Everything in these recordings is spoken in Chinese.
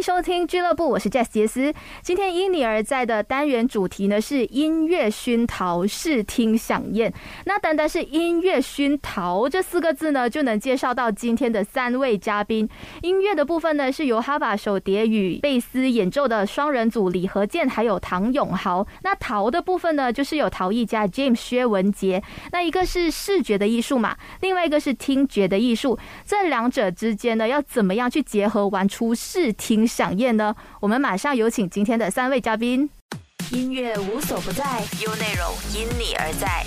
收听俱乐部，我是 Jess 杰斯。今天因你而在的单元主题呢是音乐熏陶，视听响宴。那单单是音乐熏陶这四个字呢，就能介绍到今天的三位嘉宾。音乐的部分呢，是由哈巴手碟与贝斯演奏的双人组李和健还有唐永豪。那陶的部分呢，就是有陶艺家 James 薛文杰。那一个是视觉的艺术嘛，另外一个是听觉的艺术。这两者之间呢，要怎么样去结合，玩出视听？响宴呢？我们马上有请今天的三位嘉宾。音乐无所不在，有内容因你而在。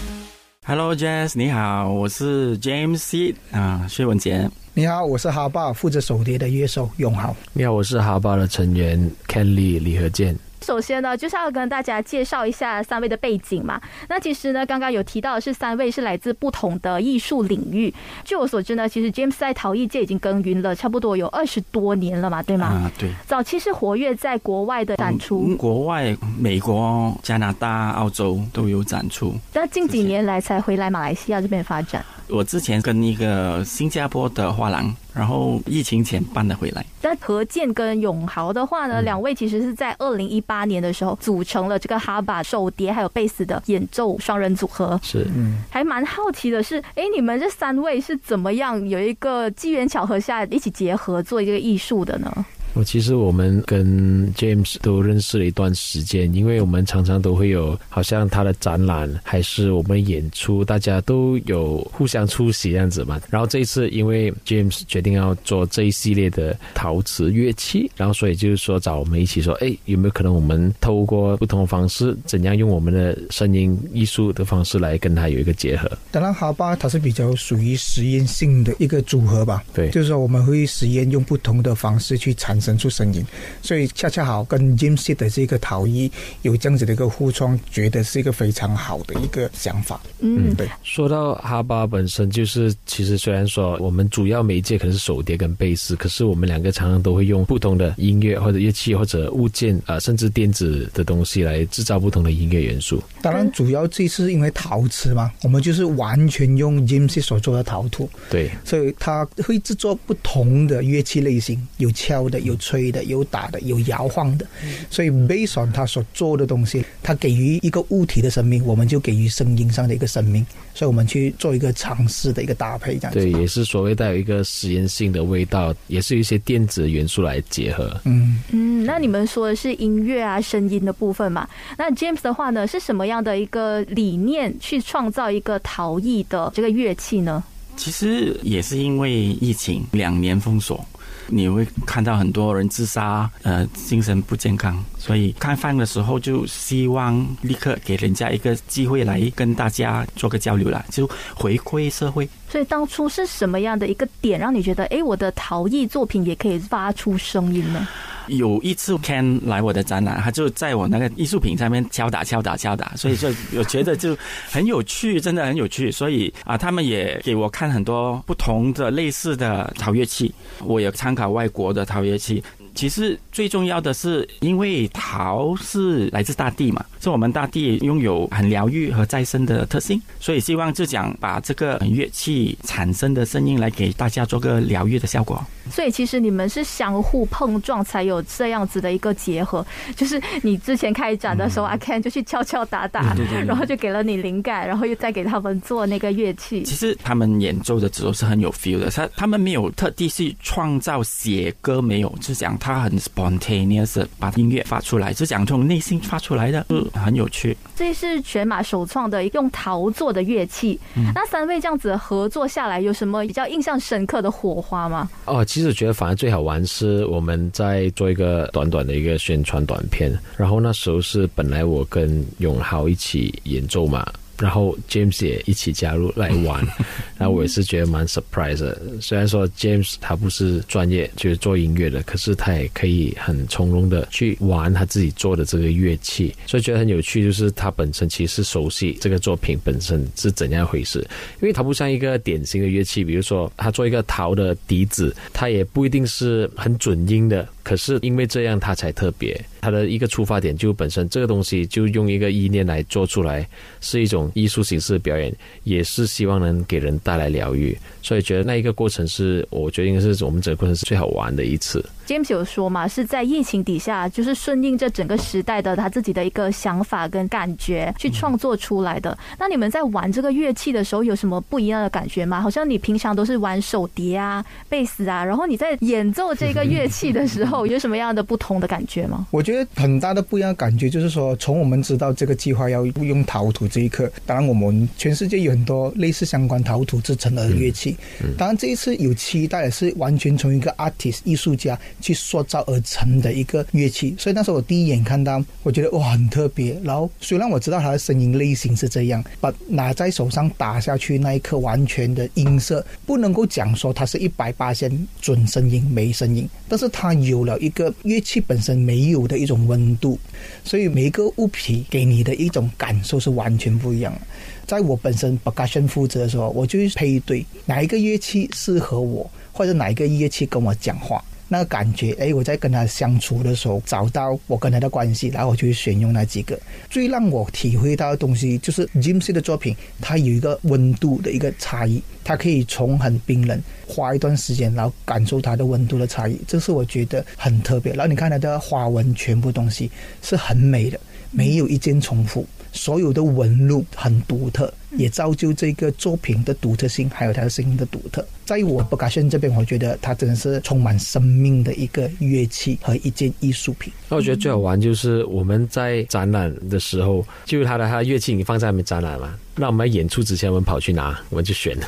Hello，Jazz，你好，我是 James C 啊，薛文杰。你好，我是哈巴负责手碟的乐手永豪。你好，我是哈巴的成员 Kenley 李和健。首先呢，就是要跟大家介绍一下三位的背景嘛。那其实呢，刚刚有提到的是三位是来自不同的艺术领域。据我所知呢，其实 James 在陶艺界已经耕耘了差不多有二十多年了嘛，对吗？啊，对。早期是活跃在国外的展出，国外、美国、加拿大、澳洲都有展出。那近几年来才回来马来西亚这边发展。我之前跟一个新加坡的画廊，然后疫情前搬了回来。那何健跟永豪的话呢，两位其实是在二零一八年的时候组成了这个哈巴手碟还有贝斯的演奏双人组合。是，嗯，还蛮好奇的是，哎，你们这三位是怎么样有一个机缘巧合下一起结合做一个艺术的呢？我其实我们跟 James 都认识了一段时间，因为我们常常都会有，好像他的展览还是我们演出，大家都有互相出席这样子嘛。然后这一次，因为 James 决定要做这一系列的陶瓷乐器，然后所以就是说找我们一起说，哎，有没有可能我们透过不同的方式，怎样用我们的声音艺术的方式来跟他有一个结合？当然，哈巴它是比较属于实验性的一个组合吧。对，就是说我们会实验用不同的方式去产。生出声音，所以恰恰好跟 James 的这个陶艺有这样子的一个互创，觉得是一个非常好的一个想法。嗯，对。说到哈巴本身，就是其实虽然说我们主要媒介可能是手碟跟贝斯，可是我们两个常常都会用不同的音乐或者乐器或者物件啊，甚至电子的东西来制造不同的音乐元素。当然，主要这次因为陶瓷嘛，我们就是完全用 James 所做的陶土。对，所以他会制作不同的乐器类型，有敲的有。有吹的，有打的，有摇晃的，所以 based on 他所做的东西，他给予一个物体的生命，我们就给予声音上的一个生命，所以我们去做一个尝试的一个搭配，这样子。对，也是所谓带有一个实验性的味道，也是一些电子元素来结合。嗯嗯，那你们说的是音乐啊，声音的部分嘛？那 James 的话呢，是什么样的一个理念去创造一个陶艺的这个乐器呢？其实也是因为疫情两年封锁。你会看到很多人自杀，呃，精神不健康，所以看饭的时候就希望立刻给人家一个机会来跟大家做个交流了，就回馈社会。所以当初是什么样的一个点让你觉得，哎，我的陶艺作品也可以发出声音呢？有一次 Ken 来我的展览，他就在我那个艺术品上面敲打、敲打、敲打，所以就我觉得就很有趣，真的很有趣。所以啊，他们也给我看很多不同的类似的陶乐器，我也参考外国的陶乐器。其实最重要的是，因为陶是来自大地嘛，是我们大地拥有很疗愈和再生的特性，所以希望就讲把这个乐器产生的声音来给大家做个疗愈的效果。所以其实你们是相互碰撞才有这样子的一个结合，就是你之前开展的时候，阿 Ken 就去敲敲打打，然后就给了你灵感，然后又再给他们做那个乐器。其实他们演奏的时候是很有 feel 的，他他们没有特地去创造写歌，没有，就讲他很 spontaneous 把音乐发出来，就讲从内心发出来的，嗯，很有趣。这是全马首创的用陶做的乐器，那三位这样子合作下来，有什么比较印象深刻的火花吗？哦。其实觉得反而最好玩是我们在做一个短短的一个宣传短片，然后那时候是本来我跟永豪一起演奏嘛。然后 James 也一起加入来玩，然后我也是觉得蛮 surprise 的。虽然说 James 他不是专业就是做音乐的，可是他也可以很从容的去玩他自己做的这个乐器，所以觉得很有趣。就是他本身其实熟悉这个作品本身是怎样一回事，因为他不像一个典型的乐器，比如说他做一个陶的笛子，他也不一定是很准音的。可是因为这样，它才特别。它的一个出发点就本身这个东西就用一个意念来做出来，是一种艺术形式的表演，也是希望能给人带来疗愈。所以觉得那一个过程是我觉得应该是我们整个过程是最好玩的一次。James 有说嘛，是在疫情底下，就是顺应这整个时代的他自己的一个想法跟感觉去创作出来的。那你们在玩这个乐器的时候，有什么不一样的感觉吗？好像你平常都是玩手碟啊、贝斯啊，然后你在演奏这个乐器的时候，有什么样的不同的感觉吗？我觉得很大的不一样的感觉就是说，从我们知道这个计划要用陶土这一刻，当然我们全世界有很多类似相关陶土制成的乐器，当然这一次有期待的是完全从一个 artist 艺术家去塑造而成的一个乐器，所以那时候我第一眼看到，我觉得哇很特别。然后虽然我知道它的声音类型是这样，把拿在手上打下去那一刻完全的音色，不能够讲说它是一百八千准声音没声音，但是它有了一个乐器本身没有的一种温度，所以每一个物品给你的一种感受是完全不一样的。在我本身 percussion 负责的时候，我就去配对哪一个乐器适合我，或者哪一个乐器跟我讲话。那个感觉，哎，我在跟他相处的时候，找到我跟他的关系，然后我就选用那几个。最让我体会到的东西，就是 Jim C 的作品，它有一个温度的一个差异，它可以从很冰冷，花一段时间，然后感受它的温度的差异，这是我觉得很特别。然后你看它的花纹，全部东西是很美的，没有一件重复。所有的纹路很独特，也造就这个作品的独特性，还有它的声音的独特。在我不卡炫这边，我觉得它真的是充满生命的一个乐器和一件艺术品。那我觉得最好玩就是我们在展览的时候，就是它的它的乐器你放在那边展览嘛，那我们演出之前我们跑去拿，我们就选了。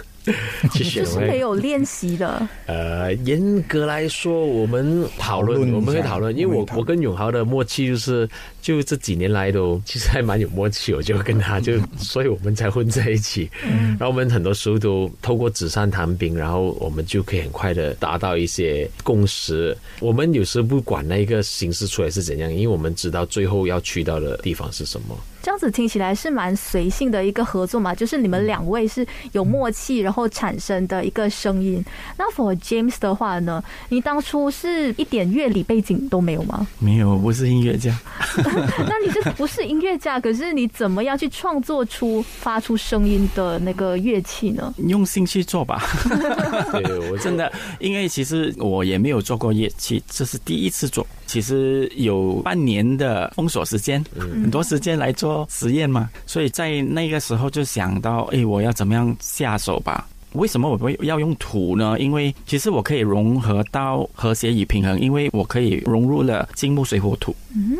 去选就是没有练习的。呃，严格来说，我们讨论，我们会讨论，因为我我跟永豪的默契就是，就这几年来都其实还蛮有默契，我就跟他 就，所以我们才混在一起。然后我们很多时候都透过纸上谈兵，然后我们就可以很快的达到一些共识。我们有时不管那个形式出来是怎样，因为我们知道最后要去到的地方是什么。这样子听起来是蛮随性的一个合作嘛，就是你们两位是有默契，然后产生的一个声音。那 for James 的话呢，你当初是一点乐理背景都没有吗？没有，我不是音乐家。那你这不是音乐家，可是你怎么样去创作出发出声音的那个乐器呢？用心去做吧。对我真的，因为其实我也没有做过乐器，这是第一次做。其实有半年的封锁时间，很多时间来做实验嘛，所以在那个时候就想到，哎，我要怎么样下手吧？为什么我会要用土呢？因为其实我可以融合到和谐与平衡，因为我可以融入了金木水火土，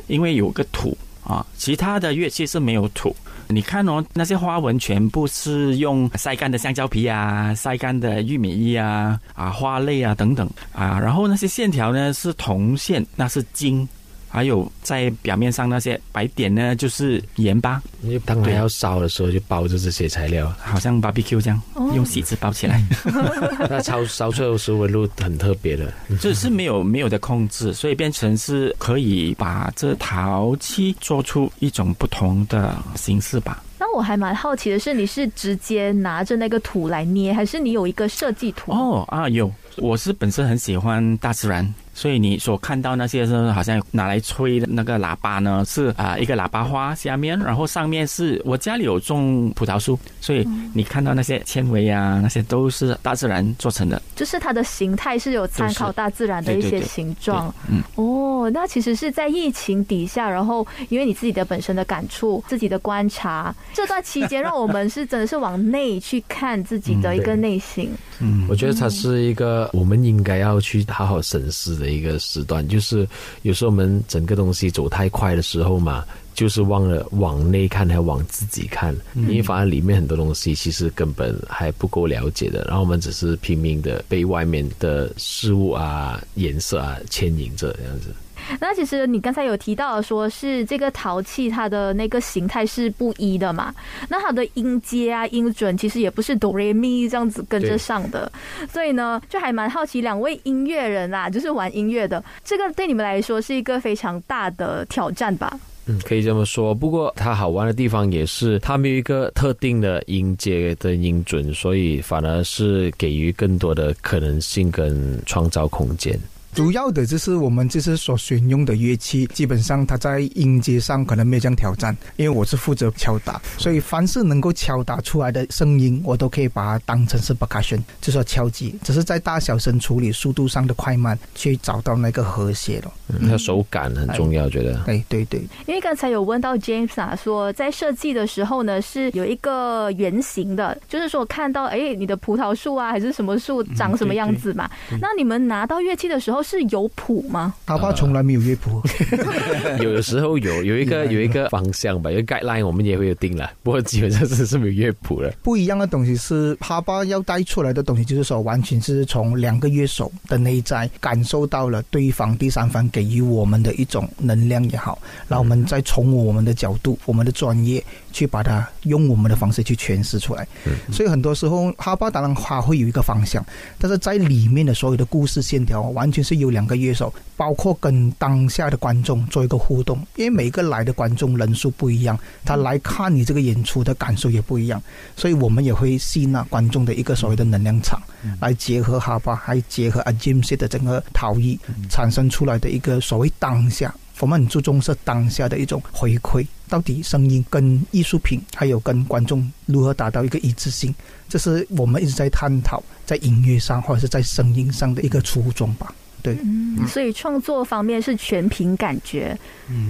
因为有个土啊，其他的乐器是没有土。你看哦，那些花纹全部是用晒干的香蕉皮啊、晒干的玉米叶啊、啊花类啊等等啊，然后那些线条呢是铜线，那是金，还有在表面上那些白点呢就是盐巴，因为当它要烧的时候就包着这些材料，好像 barbecue 这样，用锡纸包起来，那烧烧出来的时候纹路很特别的。就是没有没有的控制，所以变成是可以把这陶器做出一种不同的形式吧。那我还蛮好奇的是，你是直接拿着那个土来捏，还是你有一个设计图？哦啊，有，我是本身很喜欢大自然，所以你所看到那些是好像拿来吹的那个喇叭呢，是啊、一个喇叭花下面，然后上面是我家里有种葡萄树，所以你看到那些纤维啊，那些都是大自然做成的。就是它的形态是有参考大自然的一些对对对形状。嗯，哦，那其实是在疫情底下，然后因为你自己的本身的感触、自己的观察，这段期间让我们是真的是往内去看自己的一个内心。嗯，我觉得它是一个我们应该要去好好审视的一个时段，就是有时候我们整个东西走太快的时候嘛，就是忘了往内看，还往自己看，因为反而里面很多东西其实根本还不够了解的，然后我们只是拼命的被外面的事物啊、颜色啊牵引着这样子。那其实你刚才有提到说是这个陶器它的那个形态是不一的嘛，那它的音阶啊、音准其实也不是哆来咪这样子跟着上的，所以呢，就还蛮好奇两位音乐人啊，就是玩音乐的，这个对你们来说是一个非常大的挑战吧？嗯，可以这么说。不过它好玩的地方也是，它没有一个特定的音阶的音准，所以反而是给予更多的可能性跟创造空间。主要的就是我们就是所选用的乐器，基本上它在音阶上可能没有这样挑战，因为我是负责敲打，所以凡是能够敲打出来的声音，我都可以把它当成是 percussion，就说敲击，只是在大小声处理、速度上的快慢，去找到那个和谐了。嗯，它手感很重要，觉得。哎，对对，因为刚才有问到 James 啊，说在设计的时候呢，是有一个圆形的，就是说看到哎，你的葡萄树啊，还是什么树长什么样子嘛？那你们拿到乐器的时候是有谱吗？哈巴从来没有乐谱，有的时候有有一个有一个方向吧，有 guideline 我们也会有定了，不过基本上是是没有乐谱的。不一样的东西是哈巴要带出来的东西，就是说完全是从两个乐手的内在感受到了对方第三方给予我们的一种能量也好，然后我们再从我们的角度、我们的专业去把它用我们的方式去诠释出来。所以很多时候哈巴当然它会有一个方向，但是在里面的所有的故事线条完全是由两个乐手，包括跟当下的观众做一个互动，因为每个来的观众人数不一样，他来看你这个演出的感受也不一样，所以我们也会吸纳观众的一个所谓的能量场，来结合哈巴，还结合阿 James 的整个陶艺，产生出来的一个所谓当下。我们很注重是当下的一种回馈，到底声音跟艺术品，还有跟观众如何达到一个一致性，这是我们一直在探讨在音乐上或者是在声音上的一个初衷吧。对，嗯，所以创作方面是全凭感觉，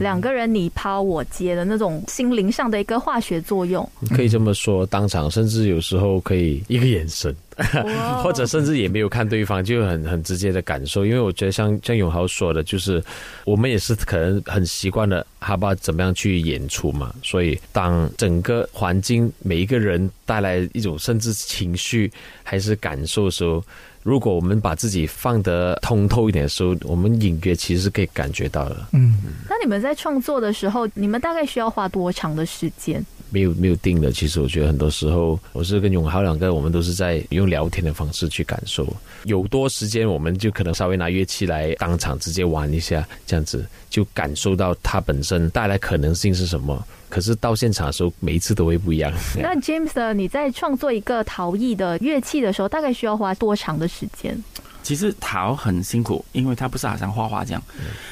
两个人你抛我接的那种心灵上的一个化学作用，可以这么说。当场甚至有时候可以一个眼神，或者甚至也没有看对方，就很很直接的感受。因为我觉得像像永豪说的，就是我们也是可能很习惯了哈巴怎么样去演出嘛。所以当整个环境每一个人带来一种甚至情绪还是感受的时候。如果我们把自己放得通透一点的时候，我们隐约其实是可以感觉到的。嗯，那你们在创作的时候，你们大概需要花多长的时间？没有没有定的。其实我觉得很多时候，我是跟永豪两个，我们都是在用聊天的方式去感受。有多时间，我们就可能稍微拿乐器来当场直接玩一下，这样子就感受到它本身带来可能性是什么。可是到现场的时候，每一次都会不一样。那 James，你在创作一个陶艺的乐器的时候，大概需要花多长的时间？其实陶很辛苦，因为它不是好像画画这样，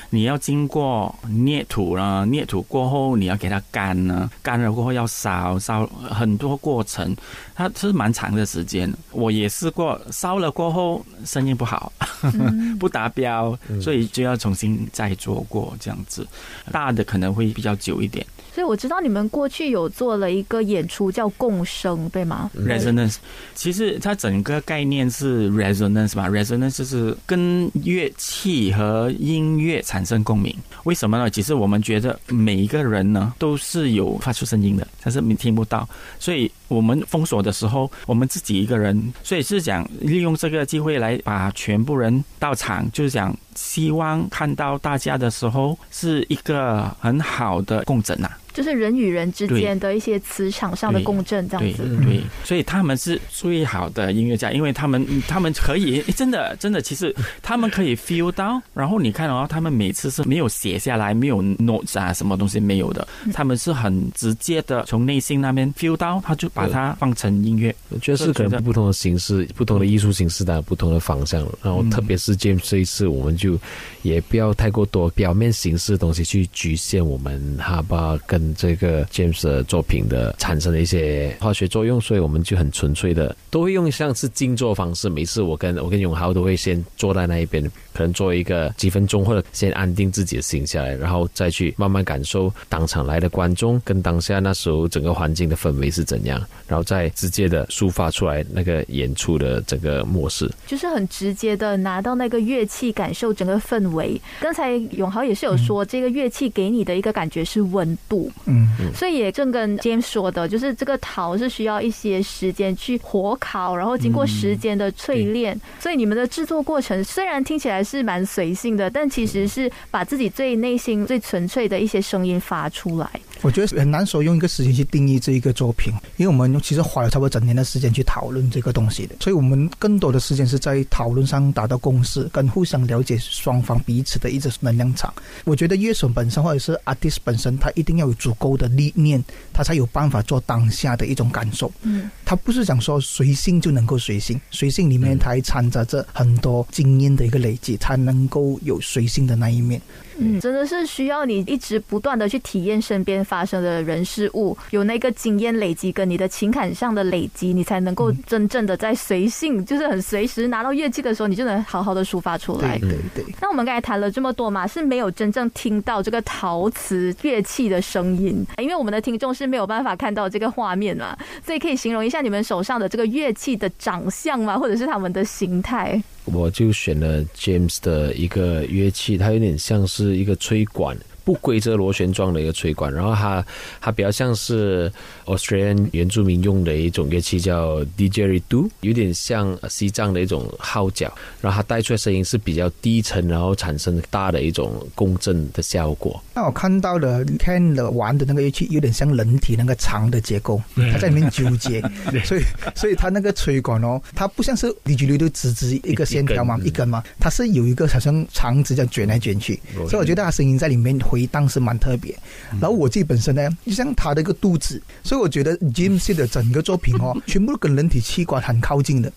你要经过捏土啦，捏土过后你要给它干呢，干了过后要烧，烧很多过程，它是蛮长的时间。我也试过烧了过后声音不好，不达标，所以就要重新再做过这样子。大的可能会比较久一点。所以我知道你们过去有做了一个演出叫共生，对吗？Resonance，其实它整个概念是 resonance 吧，resonance 就是跟乐器和音乐产生共鸣。为什么呢？其实我们觉得每一个人呢都是有发出声音的，但是你听不到。所以我们封锁的时候，我们自己一个人，所以是讲利用这个机会来把全部人到场，就是讲希望看到大家的时候是一个很好的共振呐。就是人与人之间的一些磁场上的共振，这样子。对，所以他们是最好的音乐家，因为他们他们可以真的真的，其实他们可以 feel 到。然后你看哦，他们每次是没有写下来，没有 notes 啊，什么东西没有的，他们是很直接的从内心那边 feel 到，他就把它放成音乐。我觉得是可能不同的形式，不同的艺术形式的不同的方向。然后特别是 James 这一次，我们就也不要太过多表面形式的东西去局限我们哈巴跟。这个 James 的作品的产生的一些化学作用，所以我们就很纯粹的，都会用像是静坐方式。每次我跟我跟永豪都会先坐在那一边，可能做一个几分钟，或者先安定自己的心下来，然后再去慢慢感受当场来的观众跟当下那时候整个环境的氛围是怎样，然后再直接的抒发出来那个演出的整个模式，就是很直接的拿到那个乐器，感受整个氛围。刚才永豪也是有说，这个乐器给你的一个感觉是温度。嗯，所以也正跟 James 说的，就是这个陶是需要一些时间去火烤，然后经过时间的淬炼。所以你们的制作过程虽然听起来是蛮随性的，但其实是把自己最内心最纯粹的一些声音发出来。我觉得很难说用一个时间去定义这一个作品，因为我们其实花了差不多整年的时间去讨论这个东西的，所以我们更多的时间是在讨论上达到共识，跟互相了解双方彼此的一直能量场。我觉得乐手本身或者是 artist 本身，他一定要有足够的历练，他才有办法做当下的一种感受。嗯，他不是讲说随性就能够随性，随性里面它还掺杂着很多经验的一个累积，才能够有随性的那一面。嗯，真的是需要你一直不断的去体验身边发生的人事物，有那个经验累积跟你的情感上的累积，你才能够真正的在随性，就是很随时拿到乐器的时候，你就能好好的抒发出来。对对对。那我们刚才谈了这么多嘛，是没有真正听到这个陶瓷乐器的声音，因为我们的听众是没有办法看到这个画面嘛，所以可以形容一下你们手上的这个乐器的长相吗，或者是他们的形态？我就选了 James 的一个乐器，它有点像是一个吹管。不规则螺旋状的一个吹管，然后它它比较像是 Australian 原住民用的一种乐器，叫 didgeridoo，有点像西藏的一种号角，然后它带出来声音是比较低沉，然后产生大的一种共振的效果。那我看到的 Ken 的玩的那个乐器有点像人体那个长的结构，它在里面纠结，所以所以它那个吹管哦，它不像是 didgeridoo 直直一个线条嘛，一根嘛，它是有一个好像长直这样卷来卷去，所以我觉得它声音在里面。回荡是蛮特别，然后我自己本身呢，就像他的一个肚子，所以我觉得 James 的整个作品哦，全部都跟人体器官很靠近的，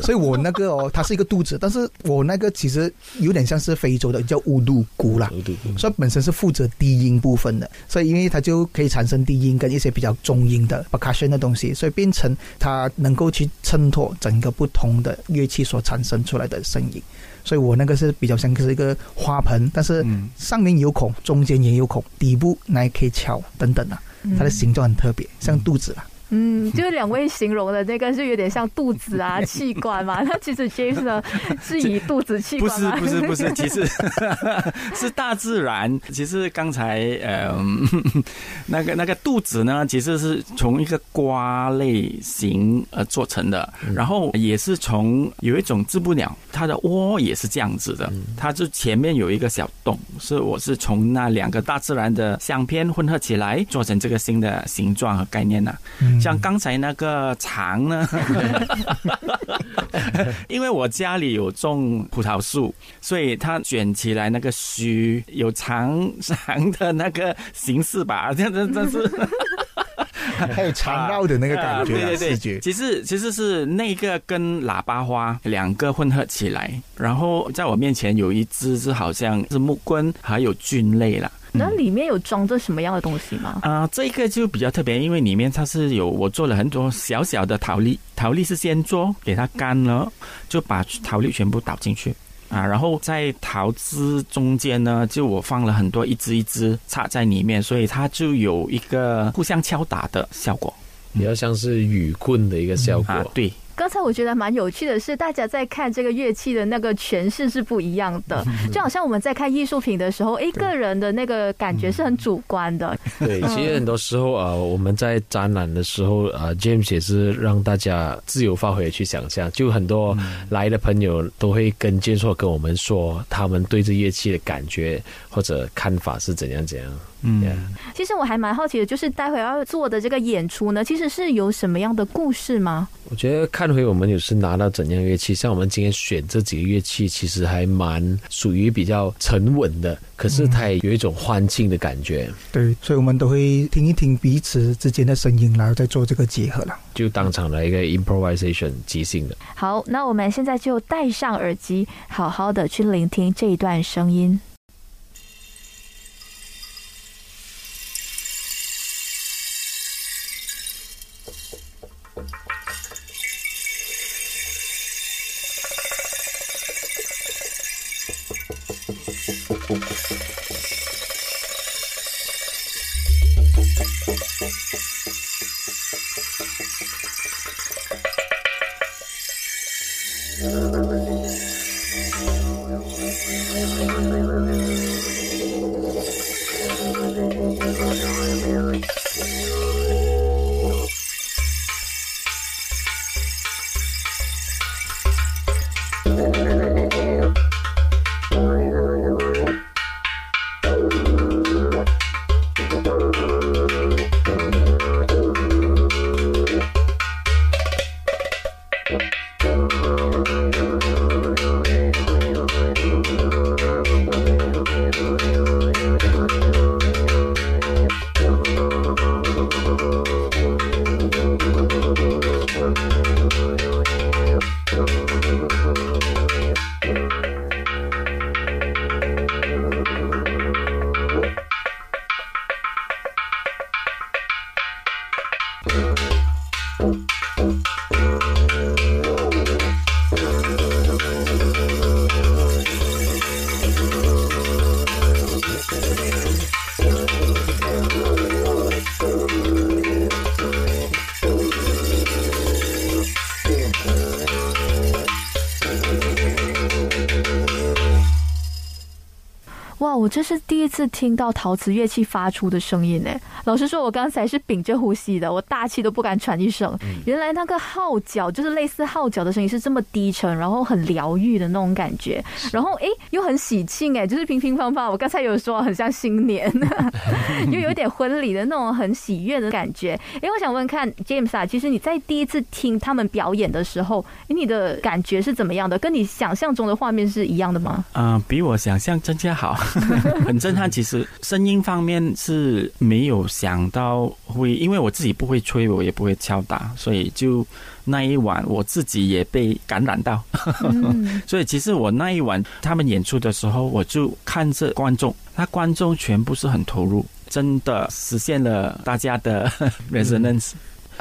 所以我那个哦，它是一个肚子，但是我那个其实有点像是非洲的叫乌杜鼓啦，所以本身是负责低音部分的，所以因为它就可以产生低音跟一些比较中音的 percussion 的东西，所以变成它能够去衬托整个不同的乐器所产生出来的声音。所以我那个是比较像是一个花盆，但是上面有孔，中间也有孔，底部那可以敲等等啊，它的形状很特别，像肚子啦。嗯，就是两位形容的那个是有点像肚子啊，气管嘛。那其实 James 呢是以肚子气管不是不是不是，其实 是大自然。其实刚才呃 那个那个肚子呢，其实是从一个瓜类型而做成的，然后也是从有一种织布鸟，它的窝也是这样子的，它就前面有一个小洞，是我是从那两个大自然的相片混合起来做成这个新的形状和概念呢。像刚才那个长呢，因为我家里有种葡萄树，所以它卷起来那个须有长长的那个形式吧，这样子，这是 还有缠绕的那个感觉，对对对，其实其实是那个跟喇叭花两个混合起来，然后在我面前有一只是好像是木棍，还有菌类了。那里面有装着什么样的东西吗？啊，这个就比较特别，因为里面它是有我做了很多小小的陶粒，陶粒是先做，给它干了，就把陶粒全部倒进去。啊，然后在桃枝中间呢，就我放了很多一支一支插在里面，所以它就有一个互相敲打的效果，比较像是雨棍的一个效果，对。刚才我觉得蛮有趣的是，大家在看这个乐器的那个诠释是不一样的，就好像我们在看艺术品的时候，哎，个人的那个感觉是很主观的。对，其实很多时候啊，我们在展览的时候啊，James 也是让大家自由发挥去想象，就很多来的朋友都会跟 James 跟我们说，他们对这乐器的感觉或者看法是怎样怎样。嗯，其实我还蛮好奇的，就是待会要做的这个演出呢，其实是有什么样的故事吗？我觉得看回我们有时拿到怎样乐器，像我们今天选这几个乐器，其实还蛮属于比较沉稳的，可是它也有一种欢庆的感觉。对，所以我们都会听一听彼此之间的声音，然后再做这个结合了，就当场来一个 improvisation 即兴的。好，那我们现在就戴上耳机，好好的去聆听这一段声音。Música 我这是第一次听到陶瓷乐器发出的声音呢。老实说，我刚才是屏着呼吸的，我大气都不敢喘一声。原来那个号角就是类似号角的声音，是这么低沉，然后很疗愈的那种感觉。然后哎，又很喜庆哎，就是乒乒乓乓。我刚才有说很像新年，又有点婚礼的那种很喜悦的感觉。哎，我想问看 James 啊，其实你在第一次听他们表演的时候，你的感觉是怎么样的？跟你想象中的画面是一样的吗？啊，比我想象更加好。很震撼，其实声音方面是没有想到会，因为我自己不会吹，我也不会敲打，所以就那一晚我自己也被感染到。所以其实我那一晚他们演出的时候，我就看着观众，那观众全部是很投入，真的实现了大家的 resonance。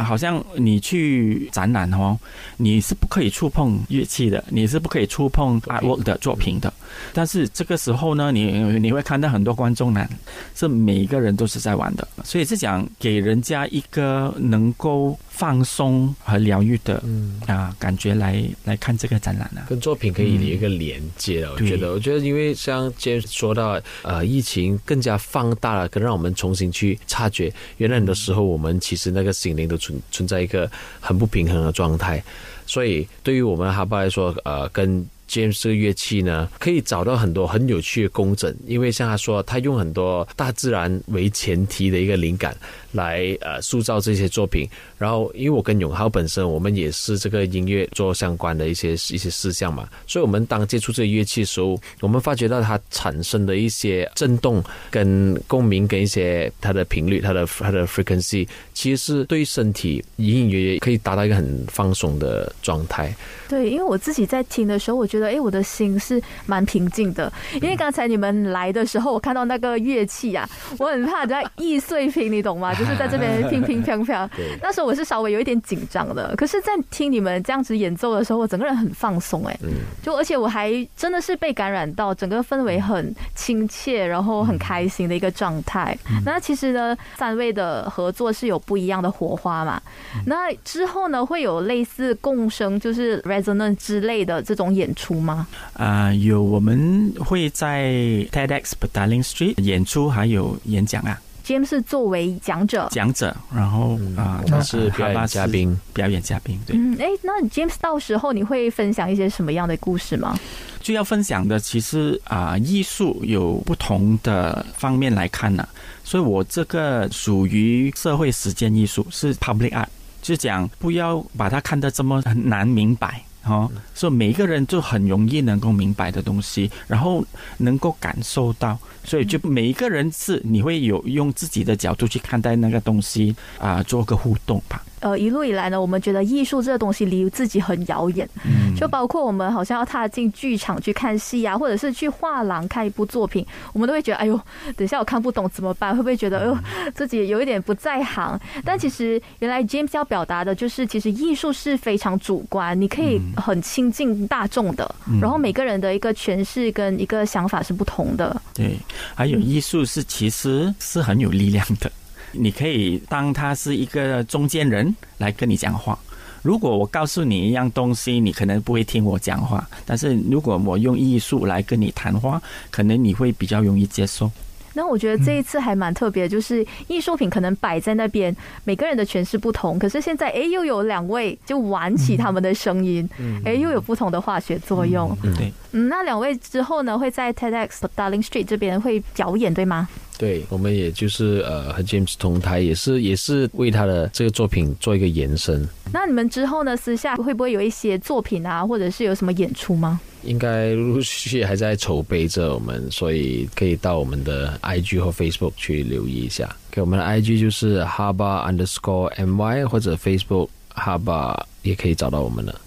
好像你去展览哦，你是不可以触碰乐器的，你是不可以触碰 artwork 的作品的。但是这个时候呢，你你会看到很多观众呢，是每一个人都是在玩的，所以是讲给人家一个能够放松和疗愈的啊感觉来来看这个展览呢，跟作品可以有一个连接了。我觉得，我觉得因为像今天说到呃，疫情更加放大了，更让我们重新去察觉，原来很多时候我们其实那个心灵都存存在一个很不平衡的状态，所以对于我们哈巴来说，呃，跟 James 这个乐器呢，可以找到很多很有趣的工整，因为像他说，他用很多大自然为前提的一个灵感来呃塑造这些作品。然后，因为我跟永浩本身，我们也是这个音乐做相关的一些一些事项嘛，所以我们当接触这个乐器的时候，我们发觉到它产生的一些震动、跟共鸣、跟一些它的频率、它的它的 frequency，其实是对身体隐隐约约可以达到一个很放松的状态。对，因为我自己在听的时候，我觉得，哎，我的心是蛮平静的。因为刚才你们来的时候，我看到那个乐器啊，我很怕在易碎品，你懂吗？就是在这边 乒乒乓乓。那时候我是稍微有一点紧张的，可是，在听你们这样子演奏的时候，我整个人很放松，哎，就而且我还真的是被感染到，整个氛围很亲切，然后很开心的一个状态。那其实呢，三位的合作是有不一样的火花嘛。那之后呢，会有类似共生，就是。resonance 之类的这种演出吗？啊，有，我们会在 TEDx p d a r l i n g Street 演出，还有演讲啊。James 是作为讲者，讲者，然后啊，他是表演嘉宾，表演嘉宾。对，嗯，哎，那 James 到时候你会分享一些什么样的故事吗？就要分享的，其实啊，艺术有不同的方面来看呢，所以我这个属于社会实践艺术，是 public art。就讲不要把它看得这么难明白哦，所以每一个人就很容易能够明白的东西，然后能够感受到，所以就每一个人是你会有用自己的角度去看待那个东西啊，做个互动吧。呃，一路以来呢，我们觉得艺术这个东西离自己很遥远，嗯就包括我们好像要踏进剧场去看戏啊，或者是去画廊看一部作品，我们都会觉得，哎呦，等一下我看不懂怎么办？会不会觉得，哎呦，自己有一点不在行？但其实原来 James 要表达的就是，其实艺术是非常主观，你可以很亲近大众的，然后每个人的一个诠释跟一个想法是不同的。对，还有艺术是其实是很有力量的。你可以当他是一个中间人来跟你讲话。如果我告诉你一样东西，你可能不会听我讲话；但是如果我用艺术来跟你谈话，可能你会比较容易接受。那我觉得这一次还蛮特别，就是艺术品可能摆在那边，每个人的诠释不同。可是现在，哎，又有两位就玩起他们的声音，哎，又有不同的化学作用。对，嗯，那两位之后呢，会在 TEDx Darling Street 这边会表演，对吗？对，我们也就是呃和 James 同台，也是也是为他的这个作品做一个延伸。那你们之后呢？私下会不会有一些作品啊，或者是有什么演出吗？应该陆陆续续还在筹备着，我们所以可以到我们的 IG 或 Facebook 去留意一下。给我们的 IG 就是 Haba Underscore My，或者 Facebook Haba 也可以找到我们了。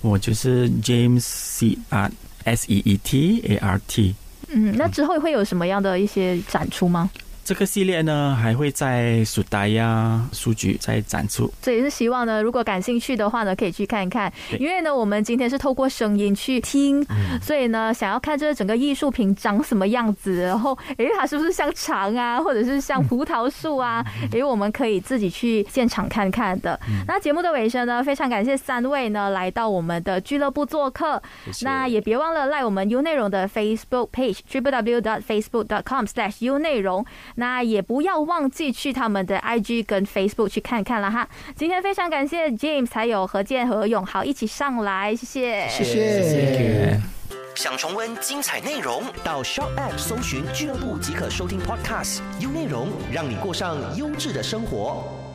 我就是 James C R S E E T A R T。嗯，那之后会有什么样的一些展出吗？这个系列呢还会在书呆呀书局再展出。这也是希望呢，如果感兴趣的话呢，可以去看看。因为呢，我们今天是透过声音去听，所以呢，想要看这整个艺术品长什么样子，然后诶，它是不是像长啊，或者是像葡萄树啊？诶，我们可以自己去现场看看的。那节目的尾声呢，非常感谢三位呢来到我们的俱乐部做客。那也别忘了赖我们 U 内容的 Facebook page triple w dot facebook dot com slash U 内容。那也不要忘记去他们的 IG 跟 Facebook 去看看了哈。今天非常感谢 James 还有何健和永豪一起上来，谢谢，谢谢。想重温精彩内容，到 Shop App 搜寻俱乐部即可收听 Podcast。优内容让你过上优质的生活。